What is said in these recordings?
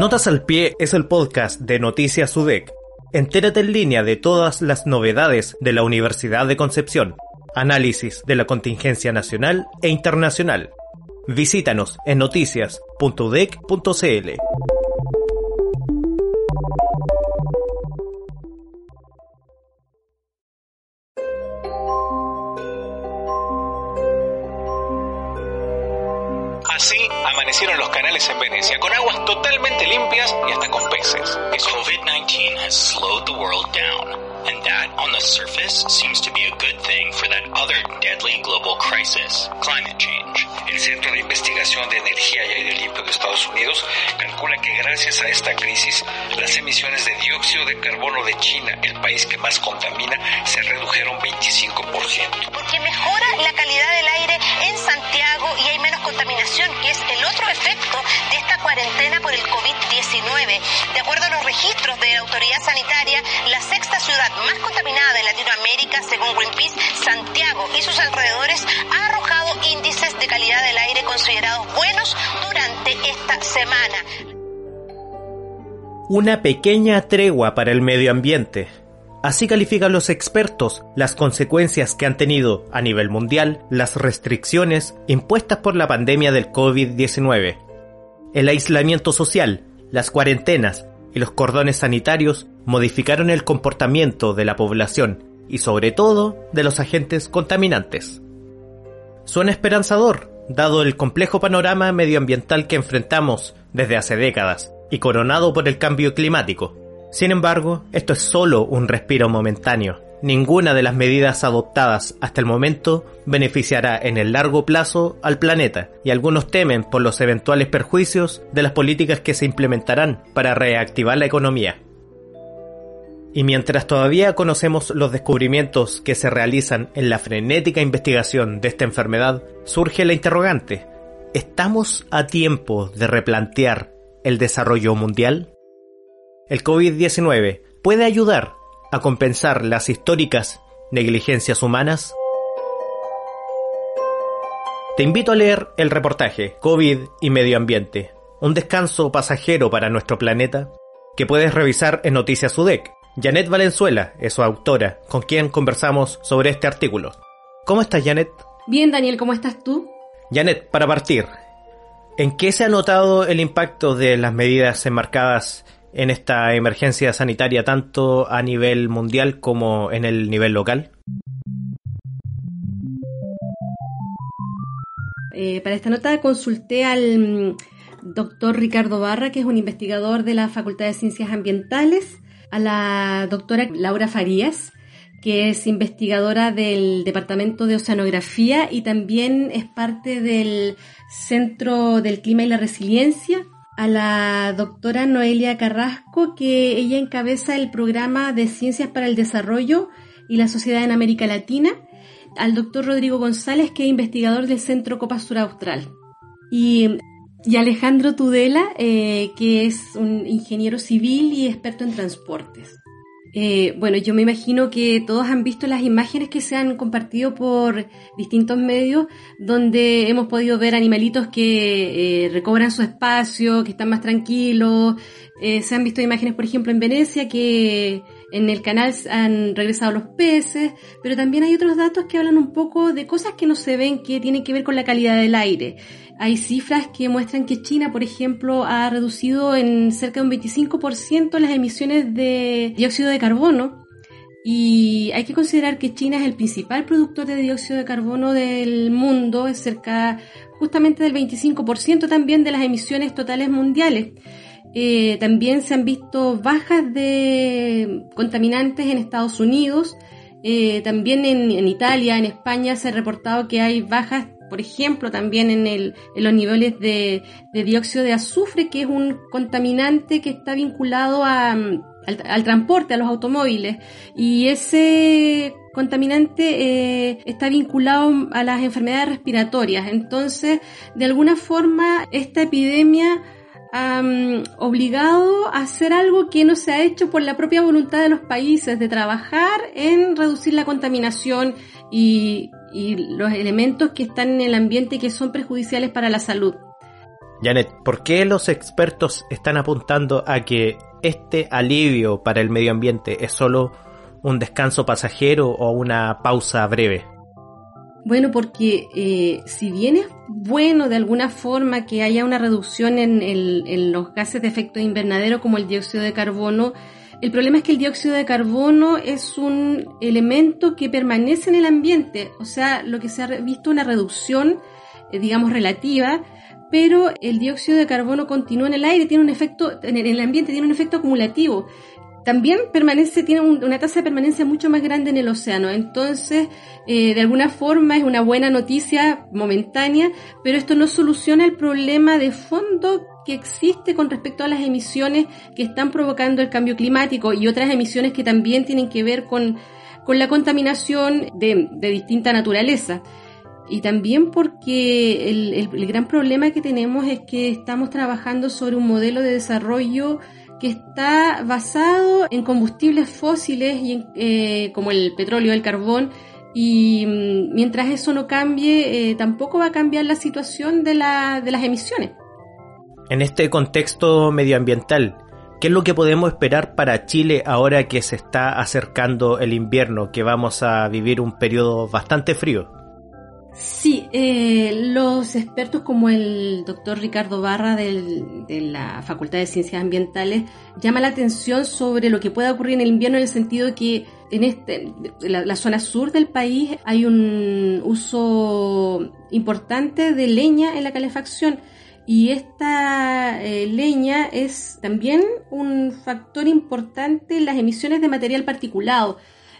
Notas al pie es el podcast de Noticias UDEC. Entérate en línea de todas las novedades de la Universidad de Concepción. Análisis de la contingencia nacional e internacional. Visítanos en noticias.udec.cl. hasta. COVID-19 has slowed the world down, and that, on the surface, seems to be a good thing for that other deadly global crisis, climate change. Centro de Investigación de Energía y Aire Limpio de Estados Unidos calcula que gracias a esta crisis, las emisiones de dióxido de carbono de China, el país que más contamina, se redujeron 25%. Porque mejora la calidad del aire en Santiago y hay menos contaminación, que es el otro efecto de esta cuarentena por el COVID-19. De acuerdo a los registros de la autoridad sanitaria, la sexta ciudad más contaminada de Latinoamérica, según Greenpeace, Santiago y sus alrededores, ha esta semana. Una pequeña tregua para el medio ambiente. Así califican los expertos las consecuencias que han tenido a nivel mundial las restricciones impuestas por la pandemia del COVID-19. El aislamiento social, las cuarentenas y los cordones sanitarios modificaron el comportamiento de la población y sobre todo de los agentes contaminantes. Suena esperanzador, dado el complejo panorama medioambiental que enfrentamos desde hace décadas y coronado por el cambio climático. Sin embargo, esto es solo un respiro momentáneo. Ninguna de las medidas adoptadas hasta el momento beneficiará en el largo plazo al planeta y algunos temen por los eventuales perjuicios de las políticas que se implementarán para reactivar la economía. Y mientras todavía conocemos los descubrimientos que se realizan en la frenética investigación de esta enfermedad, surge la interrogante, ¿estamos a tiempo de replantear el desarrollo mundial? El COVID-19 puede ayudar a compensar las históricas negligencias humanas? Te invito a leer el reportaje COVID y Medio Ambiente, un descanso pasajero para nuestro planeta, que puedes revisar en Noticias UDEC. Janet Valenzuela es su autora, con quien conversamos sobre este artículo. ¿Cómo estás, Janet? Bien, Daniel, ¿cómo estás tú? Janet, para partir, ¿en qué se ha notado el impacto de las medidas enmarcadas en esta emergencia sanitaria tanto a nivel mundial como en el nivel local? Eh, para esta nota consulté al mm, doctor Ricardo Barra, que es un investigador de la Facultad de Ciencias Ambientales, a la doctora Laura Farías, que es investigadora del Departamento de Oceanografía y también es parte del Centro del Clima y la Resiliencia, a la doctora Noelia Carrasco, que ella encabeza el programa de Ciencias para el Desarrollo y la Sociedad en América Latina, al doctor Rodrigo González, que es investigador del Centro Copa Sur Austral. Y, y Alejandro Tudela, eh, que es un ingeniero civil y experto en transportes. Eh, bueno, yo me imagino que todos han visto las imágenes que se han compartido por distintos medios donde hemos podido ver animalitos que eh, recobran su espacio, que están más tranquilos. Se han visto imágenes, por ejemplo, en Venecia que en el canal han regresado los peces, pero también hay otros datos que hablan un poco de cosas que no se ven que tienen que ver con la calidad del aire. Hay cifras que muestran que China, por ejemplo, ha reducido en cerca de un 25% las emisiones de dióxido de carbono. Y hay que considerar que China es el principal productor de dióxido de carbono del mundo, es cerca justamente del 25% también de las emisiones totales mundiales. Eh, también se han visto bajas de contaminantes en Estados Unidos, eh, también en, Italia, en España se ha reportado que hay bajas por ejemplo, también en, el, en los niveles de, dióxido de azufre, que es un contaminante que está vinculado a, al, transporte, a los automóviles. Y ese contaminante eh, está vinculado a las enfermedades respiratorias. Entonces, de alguna forma, esta epidemia obligado a hacer algo que no se ha hecho por la propia voluntad de los países, de trabajar en reducir la contaminación y los elementos que están en el ambiente que son perjudiciales para la salud. Janet, ¿por qué los expertos están apuntando a que este alivio para el medio ambiente es solo un descanso pasajero o una pausa breve? Bueno, porque eh, si bien es bueno de alguna forma que haya una reducción en, en los gases de efecto invernadero como el dióxido de carbono, el problema es que el dióxido de carbono es un elemento que permanece en el ambiente, o sea, lo que se ha visto una reducción, eh, digamos, relativa, pero el dióxido de carbono continúa en el aire, tiene un efecto, en el ambiente tiene un efecto acumulativo. También permanece, tiene una tasa de permanencia mucho más grande en el océano. Entonces, eh, de alguna forma es una buena noticia momentánea, pero esto no soluciona el problema de fondo que existe con respecto a las emisiones que están provocando el cambio climático y otras emisiones que también tienen que ver con, la contaminación de, distinta naturaleza. Y también porque el, el, gran problema que tenemos es que estamos trabajando sobre un modelo de desarrollo que está basado en combustibles fósiles y eh, como el petróleo, el carbón, y mm, mientras eso no cambie, eh, tampoco va a cambiar la situación de, la, de las emisiones. En este contexto medioambiental, ¿qué es lo que podemos esperar para Chile ahora que se está acercando el invierno, que vamos a vivir un periodo bastante frío? Sí, eh, los expertos como el doctor Ricardo Barra de la Facultad de Ciencias Ambientales llama la atención sobre lo que puede ocurrir en el invierno en el sentido que en este, la, zona sur del país hay un uso importante de leña en la calefacción y esta eh, leña es también un factor importante en las emisiones de material particulado.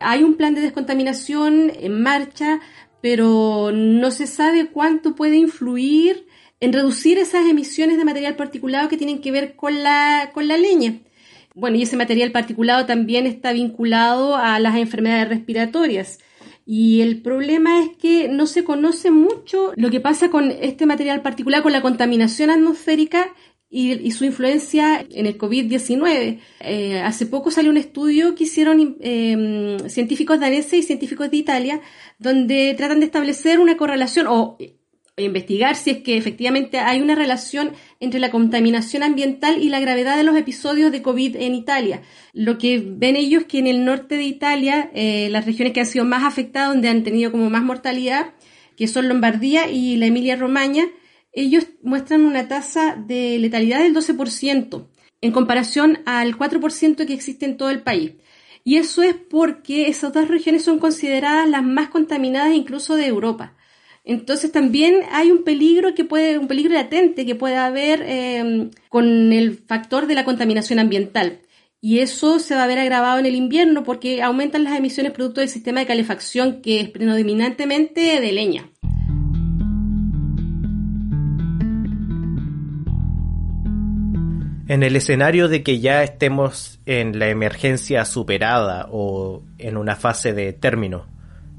Hay un plan de descontaminación en marcha, pero no se sabe cuánto puede influir en reducir esas emisiones de material particulado que tienen que ver con la, con la leña. Bueno, y ese material particulado también está vinculado a las enfermedades respiratorias. Y el problema es que no se conoce mucho lo que pasa con este material particular, con la contaminación atmosférica y, su influencia en el COVID-19. Eh, hace poco salió un estudio que hicieron eh, científicos daneses y científicos de Italia, donde tratan de establecer una correlación o investigar si es que efectivamente hay una relación entre la contaminación ambiental y la gravedad de los episodios de COVID en Italia. Lo que ven ellos es que en el norte de Italia, eh, las regiones que han sido más afectadas, donde han tenido como más mortalidad, que son Lombardía y la Emilia-Romagna, ellos muestran una tasa de letalidad del 12% en comparación al 4% que existe en todo el país. Y eso es porque esas dos regiones son consideradas las más contaminadas incluso de Europa. Entonces también hay un peligro que puede, un peligro latente que puede haber em, con el factor de la contaminación ambiental. Y eso se va a ver agravado en el invierno porque aumentan las emisiones producto del sistema de calefacción que es predominantemente de leña. En el escenario de que ya estemos en la emergencia superada o en una fase de término,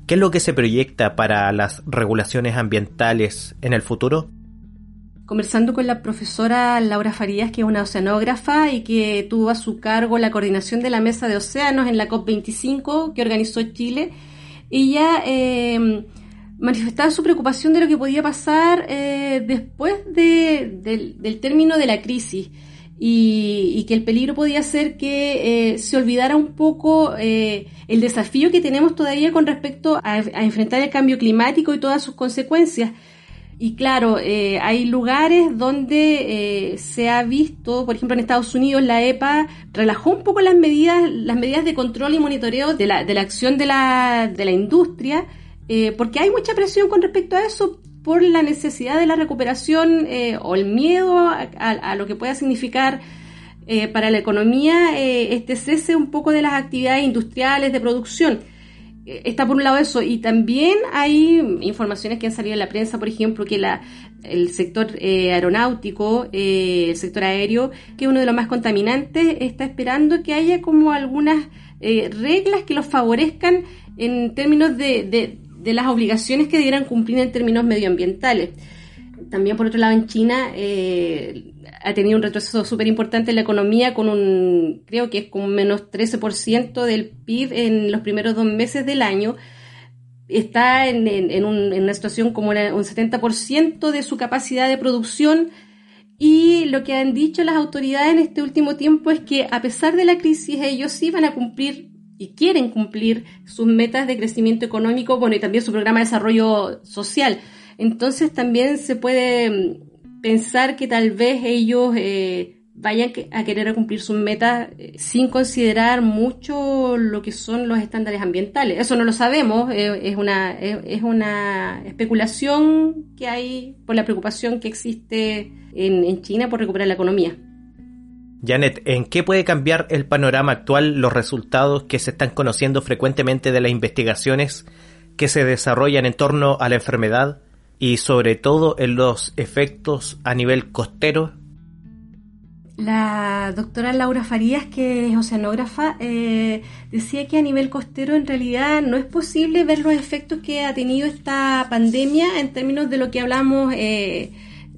¿Qué es lo que se proyecta para las regulaciones ambientales en el futuro? Conversando con la profesora Laura Farías, que es una oceanógrafa y que tuvo a su cargo la coordinación de la Mesa de Océanos en la COP25 que organizó Chile, ella eh, manifestaba su preocupación de lo que podía pasar eh, después del término de la crisis y, que el peligro podía ser que eh, se olvidara un poco eh, el desafío que tenemos todavía con respecto a, enfrentar el cambio climático y todas sus consecuencias. Y claro, eh, hay lugares donde se ha visto, por ejemplo en Estados Unidos, la EPA relajó un poco las medidas, las medidas de control y monitoreo de la, de la acción de la, de la industria, porque hay mucha presión con respecto a eso, por la necesidad de la recuperación eh, o el miedo a, lo que pueda significar eh, para la economía eh, este cese un poco de las actividades industriales de producción. está por un lado eso, y también hay informaciones que han salido en la prensa, por ejemplo, que la, el sector eh, aeronáutico, eh, el sector aéreo, que es uno de los más contaminantes, está esperando que haya como algunas eh, reglas que los favorezcan en términos de, de, de, las obligaciones que debieran cumplir en términos medioambientales. También, por otro lado, en China ha tenido un retroceso súper importante en la economía, con un, creo que es como menos 13% del PIB en los primeros dos meses del año está en, en, una situación como un 70% de su capacidad de producción y lo que han dicho las autoridades en este último tiempo es que a pesar de la crisis ellos sí van a cumplir y quieren cumplir sus metas de crecimiento económico, bueno, y también su programa de desarrollo social. Entonces también se puede mm, pensar que tal vez ellos eh, vayan a querer cumplir sus metas eh, sin considerar mucho lo que son los estándares ambientales. Eso no lo sabemos, eh, es, una, es, una especulación que hay por la preocupación que existe en, en China por recuperar la economía. Janet, ¿en qué puede cambiar el panorama actual los resultados que se están conociendo frecuentemente de las investigaciones que se desarrollan en torno a la enfermedad y sobre todo en los efectos a nivel costero la doctora Laura Farías, que es oceanógrafa, eh, decía que a nivel costero en realidad no es posible ver los efectos que ha tenido esta pandemia en términos de lo que hablamos eh,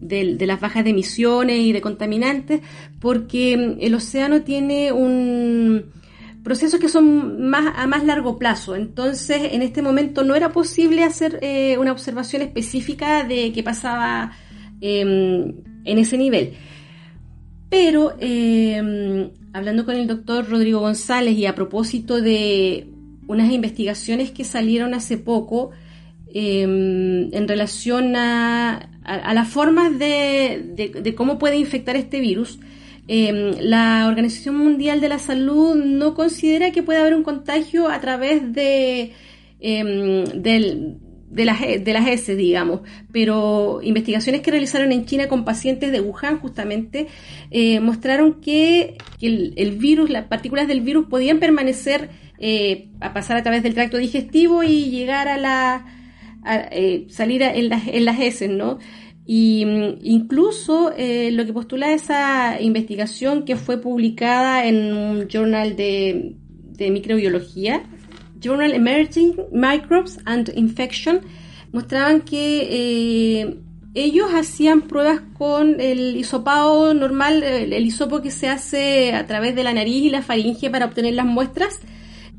de, las bajas de emisiones y de contaminantes, porque mm, el océano tiene un procesos que son más a más largo plazo. Entonces, en este momento no era posible hacer eh, una observación específica de qué pasaba em, en ese nivel. Pero em, hablando con el doctor Rodrigo González y a propósito de unas investigaciones que salieron hace poco em, en relación a, las formas de, cómo puede infectar este virus, em, la Organización Mundial de la Salud no considera que pueda haber un contagio a través de, de las, de S, digamos, pero investigaciones que realizaron en China con pacientes de Wuhan justamente eh, mostraron que, el, virus, las partículas del virus podían permanecer, eh, a pasar a través del tracto digestivo y llegar a la, eh, salir en, las, en las S, ¿no? Y mm, incluso lo que postula esa investigación que fue publicada en un journal de, microbiología, Journal Emerging Microbes and Infection, mostraban que eh, ellos hacían pruebas con el hisopado normal, el, el, hisopo que se hace a través de la nariz y la faringe para obtener las muestras,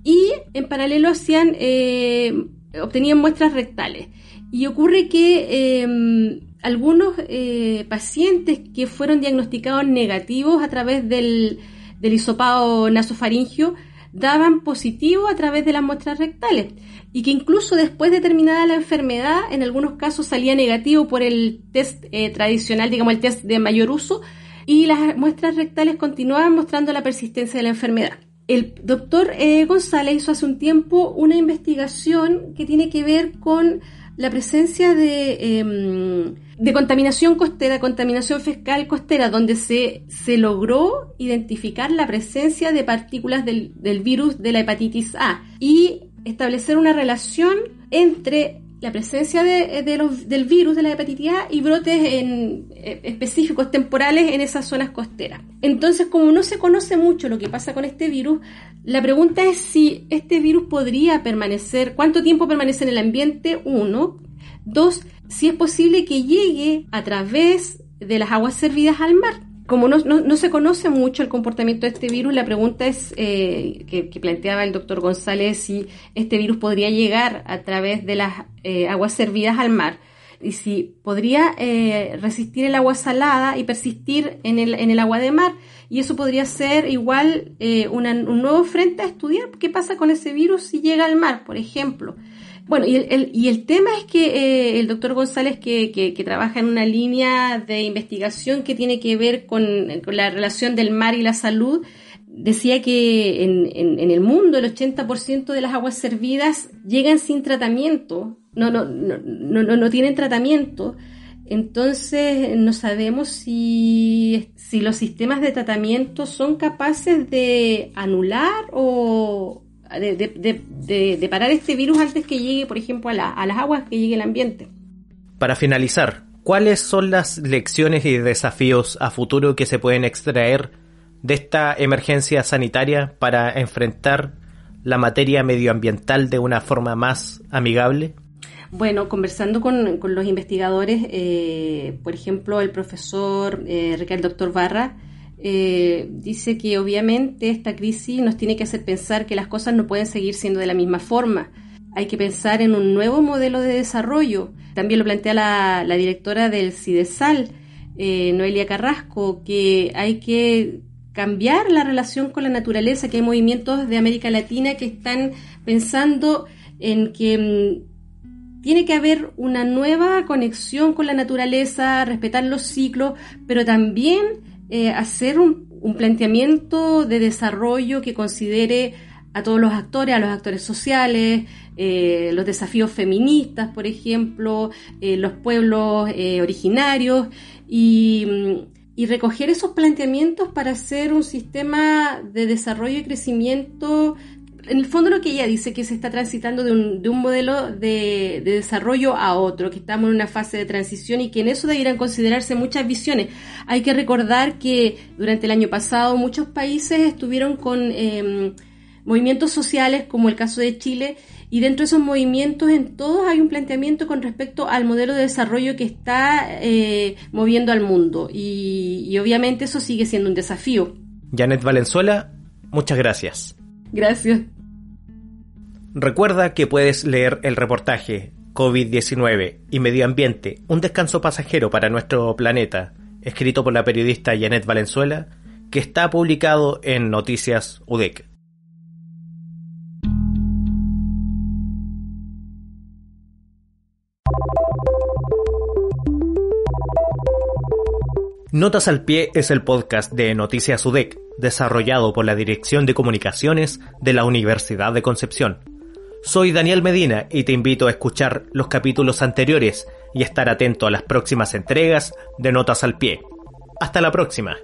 y en paralelo hacían, eh, obtenían muestras rectales. Y ocurre que em, algunos eh, pacientes que fueron diagnosticados negativos a través del, del hisopado nasofaringio daban positivo a través de las muestras rectales y que incluso después de terminada la enfermedad, en algunos casos salía negativo por el test eh, tradicional, digamos el test de mayor uso, y las muestras rectales continuaban mostrando la persistencia de la enfermedad. El doctor eh, González hizo hace un tiempo una investigación que tiene que ver con la presencia de, em, de contaminación costera, contaminación fiscal costera, donde se, se logró identificar la presencia de partículas del, del virus de la hepatitis A y establecer una relación entre la presencia de, los, del virus de la hepatitis A y brotes en, eh, específicos temporales en esas zonas costeras. Entonces, como no se conoce mucho lo que pasa con este virus, la pregunta es si este virus podría permanecer, cuánto tiempo permanece en el ambiente, uno. Dos, si es posible que llegue a través de las aguas servidas al mar como no, no, se conoce mucho el comportamiento de este virus, la pregunta es eh, que, planteaba el doctor González si este virus podría llegar a través de las eh, aguas servidas al mar y si podría eh, resistir el agua salada y persistir en el, en el agua de mar. Y eso podría ser igual un nuevo frente a estudiar qué pasa con ese virus si llega al mar, por ejemplo. Bueno, y el, y el tema es que eh, el doctor González, que, que, trabaja en una línea de investigación que tiene que ver con, la relación del mar y la salud, decía que en, en, el mundo el 80% de las aguas servidas llegan sin tratamiento, no, no, no, no, no tienen tratamiento. Entonces no sabemos si, si los sistemas de tratamiento son capaces de anular o, de, parar este virus antes que llegue, por ejemplo, a, a las aguas, que llegue el ambiente. Para finalizar, ¿cuáles son las lecciones y desafíos a futuro que se pueden extraer de esta emergencia sanitaria para enfrentar la materia medioambiental de una forma más amigable? Bueno, conversando con, los investigadores, eh, por ejemplo, el profesor eh, Ricardo Doctor Barra, eh, dice que obviamente esta crisis nos tiene que hacer pensar que las cosas no pueden seguir siendo de la misma forma. Hay que pensar en un nuevo modelo de desarrollo. También lo plantea la, directora del CIDESAL, Noelia Carrasco, que hay que cambiar la relación con la naturaleza, que hay movimientos de América Latina que están pensando en que mm, tiene que haber una nueva conexión con la naturaleza, respetar los ciclos, pero también eh, hacer un, planteamiento de desarrollo que considere a todos los actores, a los actores sociales, eh, los desafíos feministas, por ejemplo, eh, los pueblos originarios y y recoger esos planteamientos para hacer un sistema de desarrollo y crecimiento. En el fondo lo que ella dice que se está transitando de un, de un modelo de, de, desarrollo a otro, que estamos en una fase de transición y que en eso deberían considerarse muchas visiones. Hay que recordar que durante el año pasado muchos países estuvieron con eh, movimientos sociales, como el caso de Chile, y dentro de esos movimientos, en todos hay un planteamiento con respecto al modelo de desarrollo que está eh, moviendo al mundo. Y, obviamente eso sigue siendo un desafío. Janet Valenzuela, muchas gracias. Gracias. Recuerda que puedes leer el reportaje COVID-19 y Medio Ambiente, un descanso pasajero para nuestro planeta, escrito por la periodista Janet Valenzuela, que está publicado en Noticias UDEC. Notas al Pie es el podcast de Noticias UDEC, desarrollado por la Dirección de Comunicaciones de la Universidad de Concepción. Soy Daniel Medina y te invito a escuchar los capítulos anteriores y estar atento a las próximas entregas de Notas al Pie. Hasta la próxima.